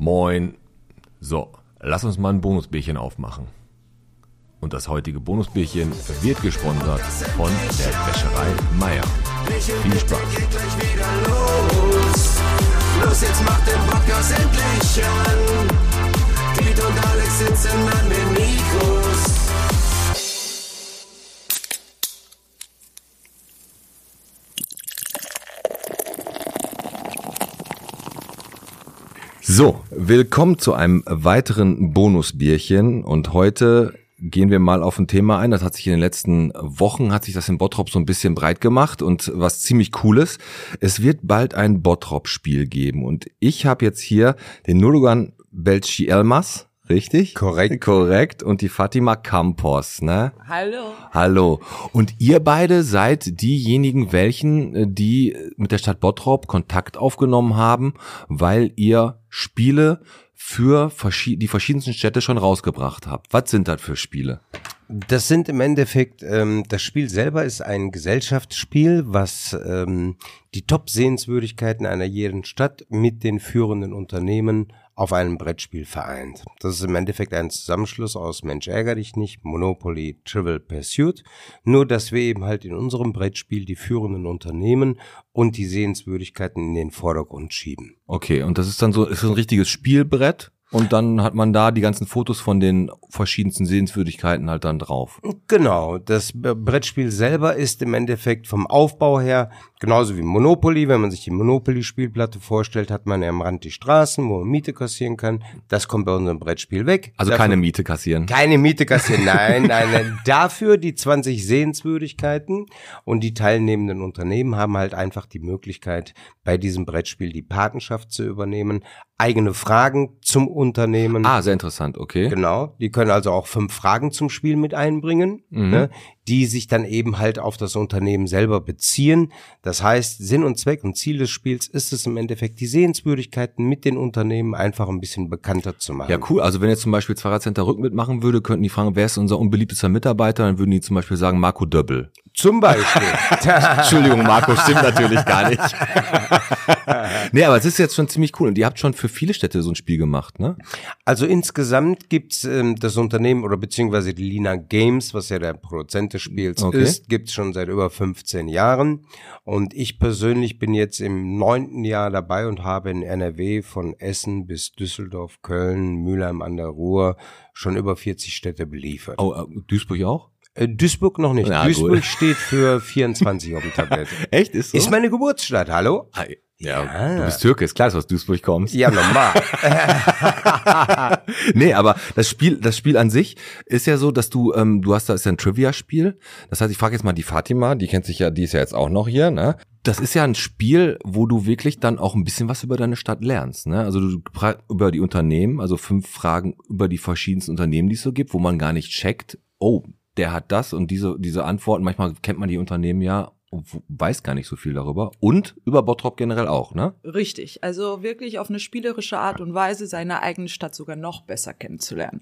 Moin. So, lass uns mal ein Bonusbierchen aufmachen. Und das heutige Bonusbierchen wird gesponsert von der Wäscherei Meier. Viel Spaß. Los, jetzt macht den Podcast endlich an. Piet und Alex sitzen an den Mikros. So, willkommen zu einem weiteren Bonusbierchen und heute gehen wir mal auf ein Thema ein. Das hat sich in den letzten Wochen, hat sich das in Bottrop so ein bisschen breit gemacht und was ziemlich cooles. Es wird bald ein Bottrop-Spiel geben und ich habe jetzt hier den Nurdogan Belchi Elmas. Richtig? Korrekt. Korrekt. Und die Fatima Campos, ne? Hallo. Hallo. Und ihr beide seid diejenigen, welchen, äh, die mit der Stadt Bottrop Kontakt aufgenommen haben, weil ihr Spiele für verschi- die verschiedensten Städte schon rausgebracht habt. Was sind das für Spiele? Das sind im Endeffekt, ähm, das Spiel selber ist ein Gesellschaftsspiel, was ähm, die Top-Sehenswürdigkeiten einer jeden Stadt mit den führenden Unternehmen auf einem Brettspiel vereint. Das ist im Endeffekt ein Zusammenschluss aus Mensch ärger dich nicht, Monopoly, Trivial Pursuit, nur dass wir eben halt in unserem Brettspiel die führenden Unternehmen und die Sehenswürdigkeiten in den Vordergrund schieben. Okay, und das ist dann so, ist das ein richtiges Spielbrett und dann hat man da die ganzen Fotos von den verschiedensten Sehenswürdigkeiten halt dann drauf. Genau, das Brettspiel selber ist im Endeffekt vom Aufbau her genauso wie Monopoly. Wenn man sich die Monopoly-Spielplatte vorstellt, hat man ja am Rand die Straßen, wo man Miete kassieren kann. Das kommt bei unserem Brettspiel weg. Also Dafür- keine Miete kassieren. keine Miete kassieren. Nein, nein, nein. Dafür die 20 Sehenswürdigkeiten und die teilnehmenden Unternehmen haben halt einfach die Möglichkeit, bei diesem Brettspiel die Patenschaft zu übernehmen, eigene Fragen zum Unternehmen. Ah, sehr interessant, okay. Genau, die können also auch fünf Fragen zum Spiel mit einbringen, Mhm. ne, die sich dann eben halt auf das Unternehmen selber beziehen. Das heißt, Sinn und Zweck und Ziel des Spiels ist es im Endeffekt, die Sehenswürdigkeiten mit den Unternehmen einfach ein bisschen bekannter zu machen. Ja, cool. Also wenn jetzt zum Beispiel Fahrrad Center Rück mitmachen würde, könnten die fragen, wer ist unser unbeliebtester Mitarbeiter? Dann würden die zum Beispiel sagen, Marco Döbbel. Zum Beispiel. Entschuldigung, Marco, stimmt natürlich gar nicht. nee, aber es ist jetzt schon ziemlich cool. Und ihr habt schon für viele Städte so ein Spiel gemacht, ne? Also insgesamt gibt's ähm, das Unternehmen oder beziehungsweise die Lina Games, was ja der Produzent des Spiels Okay. ist, gibt's schon seit über 15 Jahren. Und ich persönlich bin jetzt im neunten Jahr dabei und habe in NRW von Essen bis Düsseldorf, Köln, Mülheim an der Ruhr schon über 40 Städte beliefert. Oh, äh, Duisburg auch? Äh, Duisburg noch nicht. Ja, Duisburg gut. steht für 24 auf dem Tablett. Echt? Ist so? Ist meine Geburtsstadt, hallo? Ja, Ja. du bist Türke, ist klar, dass du aus Duisburg kommst. Ja, normal. nee, aber das Spiel, das Spiel an sich ist ja so, dass du, ähm, du hast da ist ja ein Trivia-Spiel. Das heißt, ich frage jetzt mal die Fatima, die kennt sich ja, die ist ja jetzt auch noch hier, ne? Das ist ja ein Spiel, wo du wirklich dann auch ein bisschen was über deine Stadt lernst, ne? Also du über die Unternehmen, also fünf Fragen über die verschiedensten Unternehmen, die es so gibt, wo man gar nicht checkt, oh, der hat das und diese, diese Antworten, manchmal kennt man die Unternehmen ja weiß gar nicht so viel darüber. Und über Bottrop generell auch, ne? Richtig. Also wirklich auf eine spielerische Art und Weise seine eigene Stadt sogar noch besser kennenzulernen.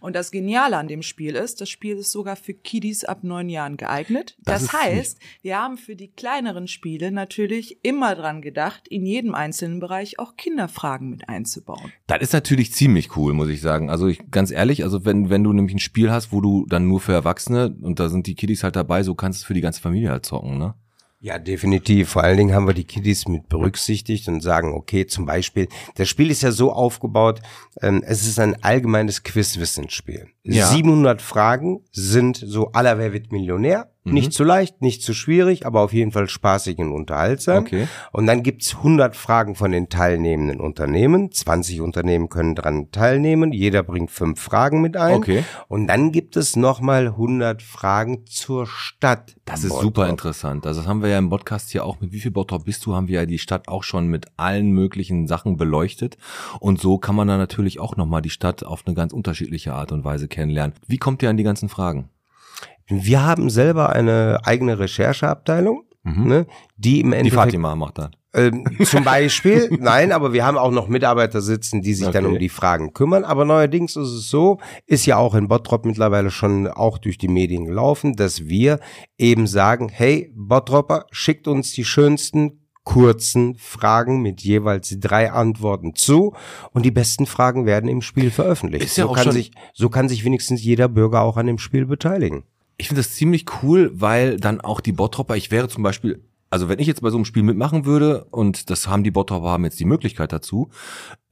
Und das Geniale an dem Spiel ist, das Spiel ist sogar für Kiddies ab neun Jahren geeignet. Das Das, heißt, wir haben für die kleineren Spiele natürlich immer dran gedacht, in jedem einzelnen Bereich auch Kinderfragen mit einzubauen. Das ist natürlich ziemlich cool, muss ich sagen. Also ich, ganz ehrlich, also wenn, wenn du nämlich ein Spiel hast, wo du dann nur für Erwachsene und da sind die Kiddies halt dabei, so kannst du es für die ganze Familie halt zocken, ne? Ja, definitiv. Vor allen Dingen haben wir die Kiddies mit berücksichtigt und sagen, okay, zum Beispiel, das Spiel ist ja so aufgebaut, ähm, es ist ein allgemeines Quizwissensspiel. Ja. 700 Fragen sind so aller Wer wird Millionär. Nicht zu leicht, nicht zu schwierig, aber auf jeden Fall spaßig und unterhaltsam. Okay. Und dann gibt's 100 Fragen von den teilnehmenden Unternehmen. 20 Unternehmen können dran teilnehmen. Jeder bringt fünf Fragen mit ein. Okay. Und dann gibt es nochmal 100 Fragen zur Stadt. Das ist Bottrop. super interessant. Also das haben wir ja im Podcast hier auch mit wie viel Bottrop bist du, haben wir ja die Stadt auch schon mit allen möglichen Sachen beleuchtet. Und so kann man dann natürlich auch nochmal die Stadt auf eine ganz unterschiedliche Art und Weise kennenlernen. Wie kommt ihr an die ganzen Fragen? Wir haben selber eine eigene Rechercheabteilung, ne, die im Mhm. Die Endeffekt Fatima macht das. ähm, zum Beispiel, nein, aber wir haben auch noch Mitarbeiter sitzen, die sich dann Okay. um die Fragen kümmern. Aber neuerdings ist es so, ist ja auch in Bottrop mittlerweile schon auch durch die Medien gelaufen, dass wir eben sagen, hey, Bottropper, schickt uns die schönsten kurzen Fragen mit jeweils drei Antworten zu und die besten Fragen werden im Spiel veröffentlicht. Ist ja so, auch kann schon- sich, so kann sich wenigstens jeder Bürger auch an dem Spiel beteiligen. Ich finde das ziemlich cool, weil dann auch die Bottropper, ich wäre zum Beispiel, also wenn ich jetzt bei so einem Spiel mitmachen würde und das haben die Bottropper haben jetzt die Möglichkeit dazu,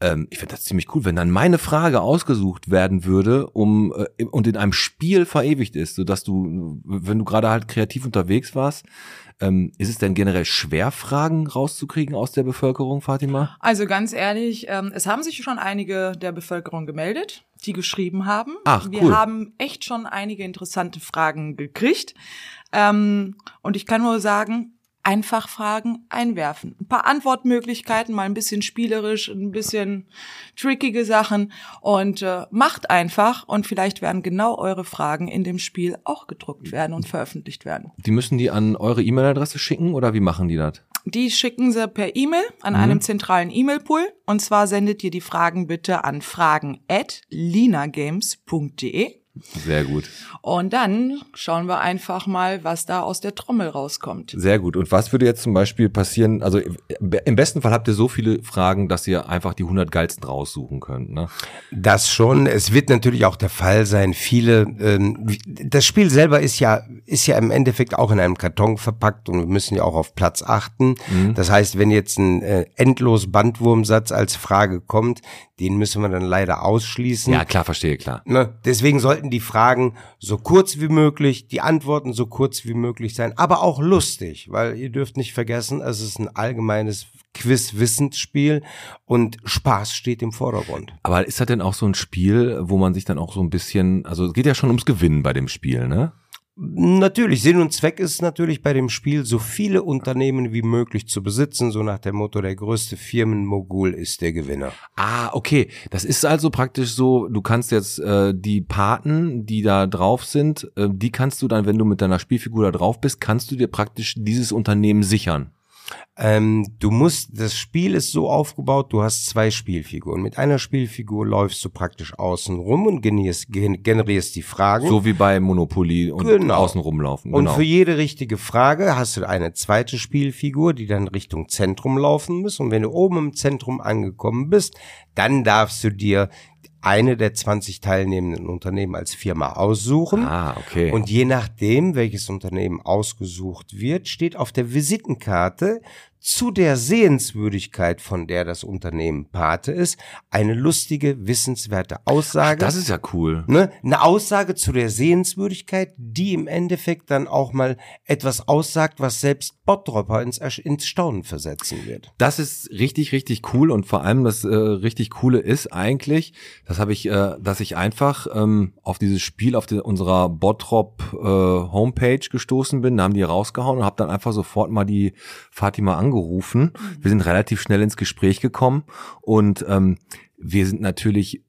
ähm, ich finde das ziemlich cool, wenn dann meine Frage ausgesucht werden würde, um äh, und in einem Spiel verewigt ist, sodass du, wenn du gerade halt kreativ unterwegs warst, ähm, ist es denn generell schwer, Fragen rauszukriegen aus der Bevölkerung, Fatima? Also ganz ehrlich, ähm, es haben sich schon einige der Bevölkerung gemeldet, die geschrieben haben. Ach, Wir cool. haben echt schon einige interessante Fragen gekriegt. Ähm, und ich kann nur sagen, einfach Fragen einwerfen. Ein paar Antwortmöglichkeiten, mal ein bisschen spielerisch, ein bisschen trickige Sachen und äh, macht einfach und vielleicht werden genau eure Fragen in dem Spiel auch gedruckt werden und veröffentlicht werden. Die müssen die an eure E-Mail-Adresse schicken oder wie machen die das? Die schicken sie per E-Mail an einem zentralen E-Mail-Pool. Und zwar sendet ihr die Fragen bitte an fragen at linagames.de. Sehr gut. Und dann schauen wir einfach mal, was da aus der Trommel rauskommt. Sehr gut. Und was würde jetzt zum Beispiel passieren? Also im besten Fall habt ihr so viele Fragen, dass ihr einfach die 100 geilsten raussuchen könnt. Ne? Das schon. Es wird natürlich auch der Fall sein. Viele, ähm, das Spiel selber ist ja, ist ja im Endeffekt auch in einem Karton verpackt und wir müssen ja auch auf Platz achten. Das heißt, wenn jetzt ein äh, endlos Bandwurmsatz als Frage kommt, den müssen wir dann leider ausschließen. Ja, klar, verstehe, klar. Ne? Deswegen sollten die Fragen so kurz wie möglich, die Antworten so kurz wie möglich sein, aber auch lustig, weil ihr dürft nicht vergessen, es ist ein allgemeines Quiz-Wissensspiel und Spaß steht im Vordergrund. Aber ist das denn auch so ein Spiel, wo man sich dann auch so ein bisschen, also es geht ja schon ums Gewinnen bei dem Spiel, ne? Natürlich, Sinn und Zweck ist natürlich bei dem Spiel, so viele Unternehmen wie möglich zu besitzen, so nach dem Motto, der größte Firmenmogul ist der Gewinner. Ah, okay. Das ist also praktisch so, du kannst jetzt äh, die Paten, die da drauf sind, äh, die kannst du dann, wenn du mit deiner Spielfigur da drauf bist, kannst du dir praktisch dieses Unternehmen sichern. Ähm, du musst, das Spiel ist so aufgebaut, du hast zwei Spielfiguren. Mit einer Spielfigur läufst du praktisch außen rum und generierst, gen- generierst die Fragen. So wie bei Monopoly und Genau. außen rumlaufen. Und genau. für jede richtige Frage hast du eine zweite Spielfigur, die dann Richtung Zentrum laufen muss. Und wenn du oben im Zentrum angekommen bist, dann darfst du dir eine der 20 teilnehmenden Unternehmen als Firma aussuchen. Ah, okay. Und je nachdem, welches Unternehmen ausgesucht wird, steht auf der Visitenkarte zu der Sehenswürdigkeit, von der das Unternehmen Pate ist, eine lustige, wissenswerte Aussage. das ist ja cool. Ne? Eine Aussage zu der Sehenswürdigkeit, die im Endeffekt dann auch mal etwas aussagt, was selbst Bottropper ins, ins Staunen versetzen wird. Das ist richtig, richtig cool und vor allem das äh, richtig coole ist eigentlich, das habe ich, äh, dass ich einfach ähm, auf dieses Spiel auf die, unserer Bottrop äh, Homepage gestoßen bin, da haben die rausgehauen und habe dann einfach sofort mal die Fatima angerufen. Wir sind relativ schnell ins Gespräch gekommen und ähm, wir sind natürlich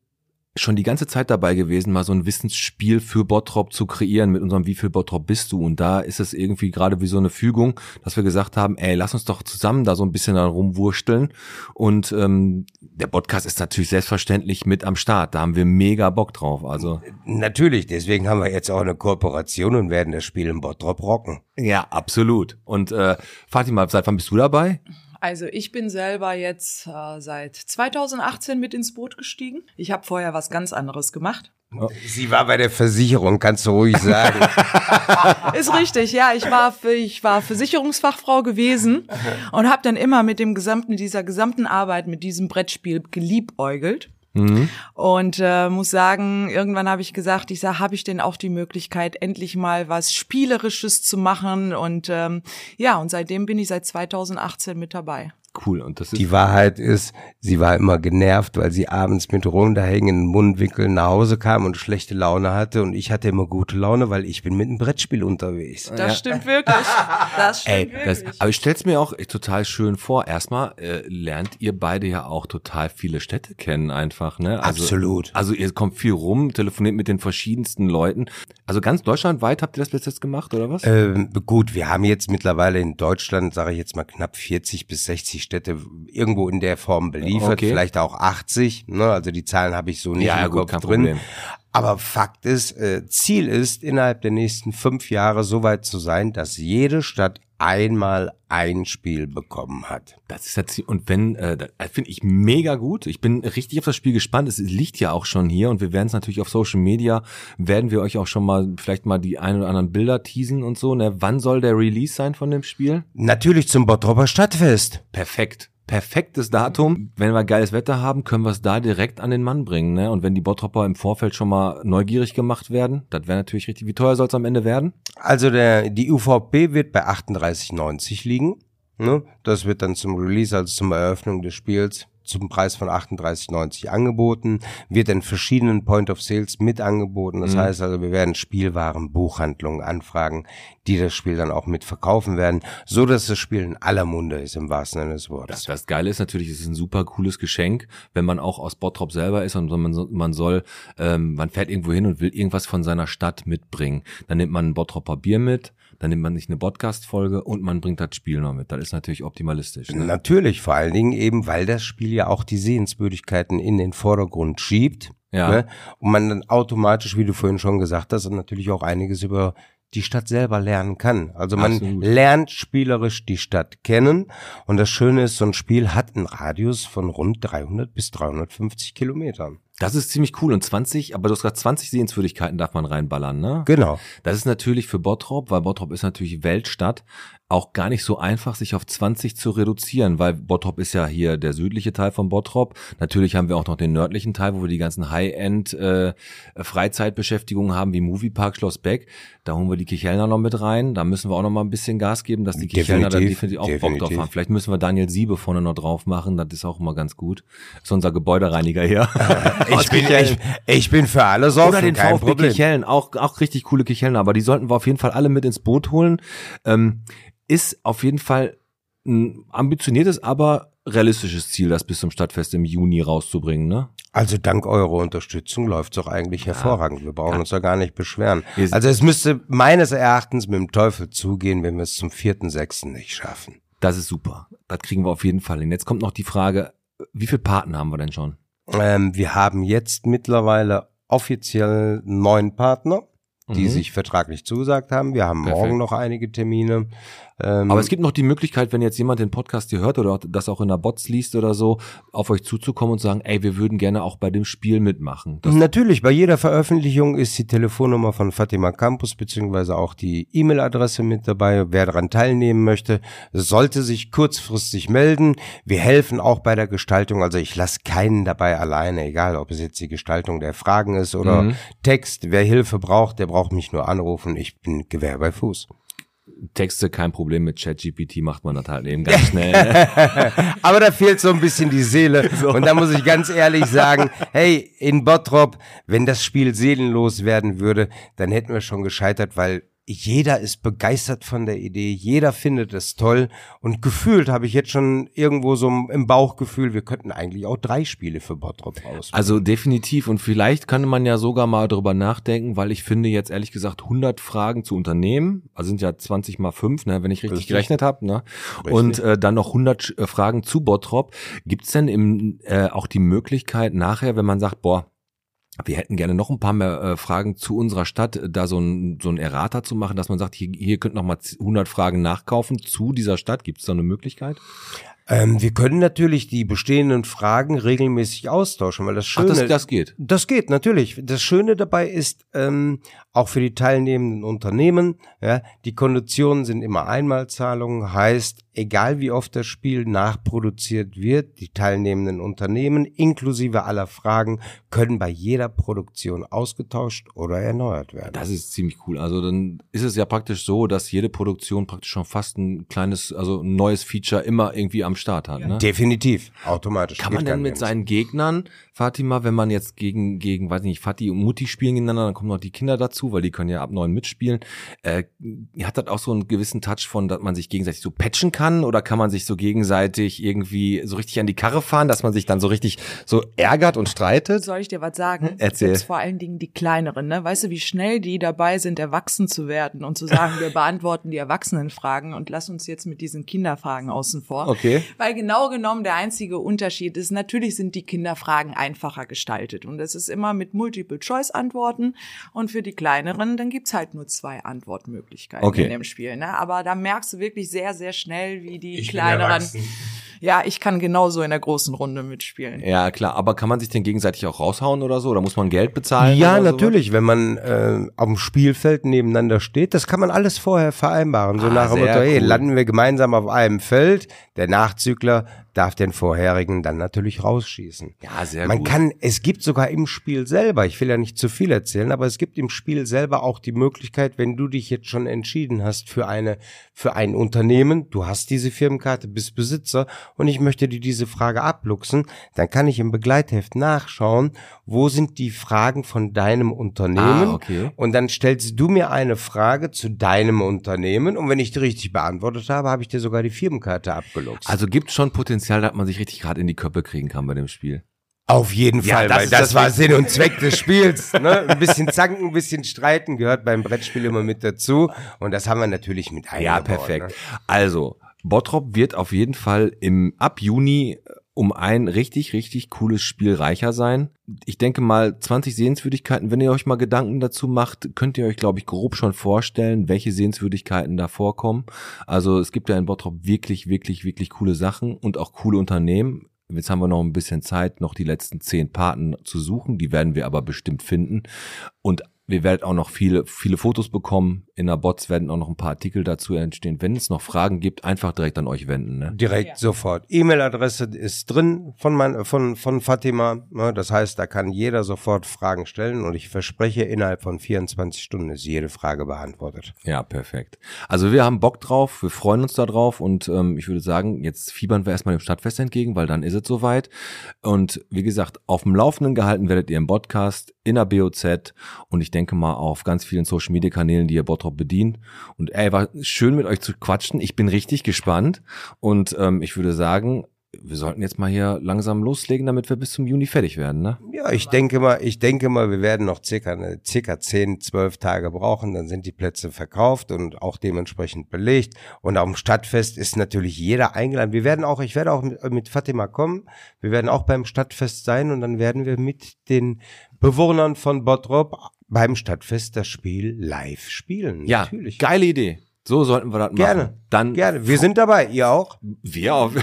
schon die ganze Zeit dabei gewesen, mal so ein Wissensspiel für Bottrop zu kreieren mit unserem Wie viel Bottrop bist du? Und da ist es irgendwie gerade wie so eine Fügung, dass wir gesagt haben, ey, lass uns doch zusammen da so ein bisschen dann rumwursteln. Und ähm, der Podcast ist natürlich selbstverständlich mit am Start. Da haben wir mega Bock drauf. Also Natürlich, deswegen haben wir jetzt auch eine Kooperation und werden das Spiel in Bottrop rocken. ja, absolut. Und äh, Fatima, seit wann bist du dabei? Also ich bin selber jetzt äh, seit 2018 mit ins Boot gestiegen. Ich habe vorher was ganz anderes gemacht. Sie war bei der Versicherung, kannst du ruhig sagen. Ist richtig, ja. Ich war, ich war Versicherungsfachfrau gewesen und habe dann immer mit dem gesamten, dieser gesamten Arbeit, mit diesem Brettspiel geliebäugelt. Und äh, muss sagen, irgendwann habe ich gesagt, ich sage, habe ich denn auch die Möglichkeit, endlich mal was Spielerisches zu machen? Und ähm, ja, und seitdem bin ich seit 2018 mit dabei. Cool. Und das ist Die Wahrheit ist, sie war immer genervt, weil sie abends mit runterhängenden Mundwinkeln nach Hause kam und schlechte Laune hatte. Und ich hatte immer gute Laune, weil ich bin mit einem Brettspiel unterwegs. Das stimmt wirklich. Das stimmt Ey, das, wirklich. aber ich stell's mir auch total schön vor. Erstmal äh, lernt ihr beide ja auch total viele Städte kennen einfach, ne? Also, Absolut. Also ihr kommt viel rum, telefoniert mit den verschiedensten Leuten. Also ganz deutschlandweit habt ihr das bis jetzt gemacht oder was? Ähm, gut, wir haben jetzt mittlerweile in Deutschland, sage ich jetzt mal, knapp 40 bis 60 Städte irgendwo in der Form beliefert, Okay. vielleicht auch 80. Ne? Also die Zahlen habe ich so nicht Ja, im gut, Kopf drin. Problem. Aber Fakt ist, äh, Ziel ist, innerhalb der nächsten fünf Jahre so weit zu sein, dass jede Stadt einmal ein Spiel bekommen hat. Das ist jetzt, und wenn, äh, das finde ich mega gut. Ich bin richtig auf das Spiel gespannt. Es liegt ja auch schon hier und wir werden es natürlich auf Social Media, werden wir euch auch schon mal, vielleicht mal die ein oder anderen Bilder teasen und so. Ne? Wann soll der Release sein von dem Spiel? Natürlich zum Bottroper Stadtfest. Perfekt. Perfektes Datum. Wenn wir geiles Wetter haben, können wir es da direkt an den Mann bringen. Ne? Und wenn die Bottropper im Vorfeld schon mal neugierig gemacht werden, das wäre natürlich richtig. Wie teuer soll es am Ende werden? Also der, die UVP wird bei 38,90 liegen. Ne? Das wird dann zum Release, also zum Eröffnung des Spiels, zum Preis von 38,90 angeboten, wird in verschiedenen Point of Sales mit angeboten. Das heißt also, wir werden Spielwaren, Buchhandlungen anfragen, die das Spiel dann auch mit verkaufen werden, so dass das Spiel in aller Munde ist im wahrsten Sinne des Wortes. Das, das Geile ist natürlich, es ist ein super cooles Geschenk, wenn man auch aus Bottrop selber ist und man, man soll, ähm, man fährt irgendwo hin und will irgendwas von seiner Stadt mitbringen. Dann nimmt man ein Bottropper Bier mit, dann nimmt man nicht eine Podcast-Folge und man bringt das Spiel noch mit. Das ist natürlich optimalistisch. Ne? Natürlich, vor allen Dingen eben, weil das Spiel ja auch die Sehenswürdigkeiten in den Vordergrund schiebt. Ja. Ne? Und man dann automatisch, wie du vorhin schon gesagt hast, natürlich auch einiges über die Stadt selber lernen kann. Also man Absolut. lernt spielerisch die Stadt kennen. Und das Schöne ist, so ein Spiel hat einen Radius von rund 300 bis 350 Kilometern. Das ist ziemlich cool. Und 20, aber du hast gesagt, 20 Sehenswürdigkeiten darf man reinballern, ne? Genau. Das ist natürlich für Bottrop, weil Bottrop ist natürlich Weltstadt, auch gar nicht so einfach, sich auf 20 zu reduzieren, weil Bottrop ist ja hier der südliche Teil von Bottrop. Natürlich haben wir auch noch den nördlichen Teil, wo wir die ganzen High-End äh, Freizeitbeschäftigungen haben, wie Moviepark Schloss Beck. Da holen wir die Kichelner noch mit rein. Da müssen wir auch noch mal ein bisschen Gas geben, dass die Kichelner da Definitiv, definitiv auch Bock drauf definitiv. haben. Vielleicht müssen wir Daniel Siebe vorne noch drauf machen. Das ist auch immer ganz gut. ist unser Gebäudereiniger hier. Ich bin, ich, ich bin für alles offen, Oder den kein VfB. Kichellen, auch, auch richtig coole Kichellen, aber die sollten wir auf jeden Fall alle mit ins Boot holen. Ähm, ist auf jeden Fall ein ambitioniertes, aber realistisches Ziel, das bis zum Stadtfest im Juni rauszubringen, ne? Also dank eurer Unterstützung läuft's doch eigentlich hervorragend. Wir brauchen uns da gar nicht beschweren. Also es müsste meines Erachtens mit dem Teufel zugehen, wenn wir es zum 4.6. nicht schaffen. Das ist super. Das kriegen wir auf jeden Fall hin. Jetzt kommt noch die Frage, wie viele Partner haben wir denn schon? Ähm, wir haben jetzt mittlerweile offiziell neun Partner, die Mhm. sich vertraglich zugesagt haben. Wir haben Perfekt. morgen noch einige Termine. Ähm, Aber es gibt noch die Möglichkeit, wenn jetzt jemand den Podcast hier hört oder das auch in der Bots liest oder so, auf euch zuzukommen und sagen, ey, wir würden gerne auch bei dem Spiel mitmachen. Das, Natürlich, bei jeder Veröffentlichung ist die Telefonnummer von Fatima Campus beziehungsweise auch die E-Mail-Adresse mit dabei. Wer daran teilnehmen möchte, sollte sich kurzfristig melden. Wir helfen auch bei der Gestaltung. Also ich lasse keinen dabei alleine, egal ob es jetzt die Gestaltung der Fragen ist oder Mhm. Text. Wer Hilfe braucht, der braucht mich nur anrufen. Ich bin Gewehr bei Fuß. Texte kein Problem mit ChatGPT macht man das halt eben ganz schnell. Ne? Aber da fehlt so ein bisschen die Seele. Und da muss ich ganz ehrlich sagen, hey, in Bottrop, wenn das Spiel seelenlos werden würde, dann hätten wir schon gescheitert, weil jeder ist begeistert von der Idee, jeder findet es toll und gefühlt habe ich jetzt schon irgendwo so im Bauchgefühl, wir könnten eigentlich auch drei Spiele für Bottrop aus. Also definitiv und vielleicht kann man ja sogar mal drüber nachdenken, weil ich finde jetzt ehrlich gesagt 100 Fragen zu Unternehmen, also sind ja 20 mal 5, ne, wenn ich richtig, Richtig. gerechnet habe, ne? Und äh, dann noch 100 Sch- äh, Fragen zu Bottrop. Gibt's denn im, äh, auch die Möglichkeit nachher, wenn man sagt, boah, wir hätten gerne noch ein paar mehr äh, Fragen zu unserer Stadt, äh, da so ein, so ein Errata zu machen, dass man sagt, hier, hier könnt noch mal 100 Fragen nachkaufen zu dieser Stadt. Gibt's da eine Möglichkeit? Ähm, wir können natürlich die bestehenden Fragen regelmäßig austauschen, weil das Ach, Schöne das, das geht. Das geht, natürlich. Das Schöne dabei ist, ähm, auch für die teilnehmenden Unternehmen, ja, die Konditionen sind immer Einmalzahlungen, heißt, egal wie oft das Spiel nachproduziert wird, die teilnehmenden Unternehmen inklusive aller Fragen können bei jeder Produktion ausgetauscht oder erneuert werden. Das ist ziemlich cool. Also dann ist es ja praktisch so, dass jede Produktion praktisch schon fast ein kleines, also ein neues Feature immer irgendwie am Start hat. Ne? Definitiv, automatisch. Kann man denn mit seinen Gegnern, Fatima, wenn man jetzt gegen, gegen, weiß nicht, Fatih und Mutti spielen gegeneinander, dann kommen noch die Kinder dazu, weil die können ja ab neun mitspielen. Äh, hat das auch so einen gewissen Touch von, dass man sich gegenseitig so patchen kann? Kann oder kann man sich so gegenseitig irgendwie so richtig an die Karre fahren, dass man sich dann so richtig so ärgert und streitet? Soll ich dir was sagen? Erzähl. Jetzt vor allen Dingen die kleineren, ne? Weißt du, wie schnell die dabei sind, erwachsen zu werden und zu sagen, wir beantworten die Erwachsenenfragen und lass uns jetzt mit diesen Kinderfragen außen vor. Okay. Weil genau genommen der einzige Unterschied ist, natürlich sind die Kinderfragen einfacher gestaltet und es ist immer mit Multiple-Choice-Antworten und für die kleineren, dann gibt's halt nur zwei Antwortmöglichkeiten Okay. in dem Spiel. Ne? Aber da merkst du wirklich sehr, sehr schnell, wie die Ich kleineren. Ja, ich kann genauso in der großen Runde mitspielen. Ja, klar, aber kann man sich denn gegenseitig auch raushauen oder so? Oder muss man Geld bezahlen? Ja, oder sowas? natürlich, wenn man äh, auf dem Spielfeld nebeneinander steht, das kann man alles vorher vereinbaren. So Ah, nach dem Motto, hey, cool. landen wir gemeinsam auf einem Feld, der Nachzügler darf den vorherigen dann natürlich rausschießen. Ja, sehr man gut. kann, es gibt sogar im Spiel selber, ich will ja nicht zu viel erzählen, aber es gibt im Spiel selber auch die Möglichkeit, wenn du dich jetzt schon entschieden hast für eine, für ein Unternehmen, du hast diese Firmenkarte, bist Besitzer und ich möchte dir diese Frage abluchsen, dann kann ich im Begleitheft nachschauen, wo sind die Fragen von deinem Unternehmen Ah, okay. und dann stellst du mir eine Frage zu deinem Unternehmen und wenn ich die richtig beantwortet habe, habe ich dir sogar die Firmenkarte abgeluchst. Also gibt schon Potenzial, dass man sich richtig gerade in die Köpfe kriegen kann bei dem Spiel. Auf jeden Ja, Fall, das weil das, das war Sinn und Zweck des Spiels. Ne? Ein bisschen zanken, ein bisschen streiten gehört beim Brettspiel immer mit dazu. Und das haben wir natürlich mit eingebaut. Ja, perfekt. Ne? Also, Bottrop wird auf jeden Fall im ab Juni äh, um ein richtig, richtig cooles Spiel reicher sein. Ich denke mal, 20 Sehenswürdigkeiten, wenn ihr euch mal Gedanken dazu macht, könnt ihr euch, glaube ich, grob schon vorstellen, welche Sehenswürdigkeiten da vorkommen. Also es gibt ja in Bottrop wirklich, wirklich, wirklich coole Sachen und auch coole Unternehmen. Jetzt haben wir noch ein bisschen Zeit, noch die letzten zehn Paten zu suchen. Die werden wir aber bestimmt finden. Und wir werden auch noch viele, viele Fotos bekommen. In der Bots werden auch noch ein paar Artikel dazu entstehen. Wenn es noch Fragen gibt, einfach direkt an euch wenden. Ne? Direkt sofort. E-Mail-Adresse ist drin von, mein, von, von Fatima. Ne? Das heißt, da kann jeder sofort Fragen stellen und ich verspreche, innerhalb von 24 Stunden ist jede Frage beantwortet. Ja, perfekt. Also wir haben Bock drauf, wir freuen uns da drauf und ähm, ich würde sagen, jetzt fiebern wir erstmal dem Stadtfest entgegen, weil dann ist es soweit. Und wie gesagt, auf dem Laufenden gehalten werdet ihr im Podcast, in der BOZ und ich denke mal auf ganz vielen Social Media Kanälen, die ihr Bottrop bedient. Und ey, war schön mit euch zu quatschen. Ich bin richtig gespannt und ähm, ich würde sagen, wir sollten jetzt mal hier langsam loslegen, damit wir bis zum Juni fertig werden, ne? Ja, ich denke mal, ich denke mal, wir werden noch circa, circa 10, 12 Tage brauchen, dann sind die Plätze verkauft und auch dementsprechend belegt. Und am Stadtfest ist natürlich jeder eingeladen. Wir werden auch, ich werde auch mit, mit Fatima kommen. Wir werden auch beim Stadtfest sein und dann werden wir mit den Bewohnern von Bottrop beim Stadtfest das Spiel live spielen. Ja, natürlich. geile Idee. So sollten wir das machen. Gerne. Dann Gerne. Wir sind dabei. Ihr auch? Wir auf,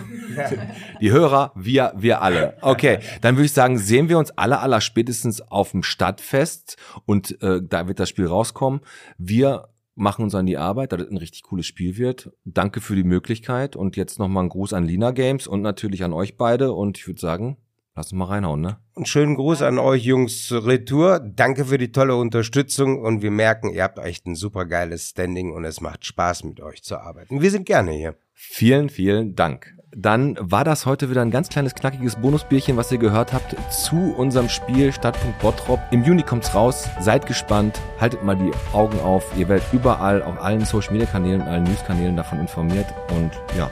die Hörer, wir, wir alle. Okay, dann würde ich sagen, sehen wir uns alle, aller spätestens auf dem Stadtfest und äh, da wird das Spiel rauskommen. Wir machen uns an die Arbeit, dass es ein richtig cooles Spiel wird. Danke für die Möglichkeit und jetzt nochmal ein Gruß an Lina Games und natürlich an euch beide und ich würde sagen, lass uns mal reinhauen, ne? Und schönen Gruß an euch Jungs Retour. Danke für die tolle Unterstützung und wir merken, ihr habt echt ein super geiles Standing und es macht Spaß mit euch zu arbeiten. Wir sind gerne hier. Vielen, vielen Dank. Dann war das heute wieder ein ganz kleines, knackiges Bonusbierchen, was ihr gehört habt zu unserem Spiel Stadtpunkt Bottrop. Im Juni kommt's raus. Seid gespannt. Haltet mal die Augen auf. Ihr werdet überall auf allen Social Media Kanälen, allen News-Kanälen davon informiert. Und ja,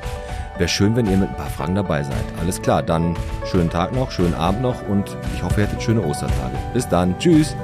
wäre schön, wenn ihr mit ein paar Fragen dabei seid. Alles klar. Dann schönen Tag noch, schönen Abend noch und ich hoffe, ihr hattet schöne Ostertage. Bis dann. Tschüss.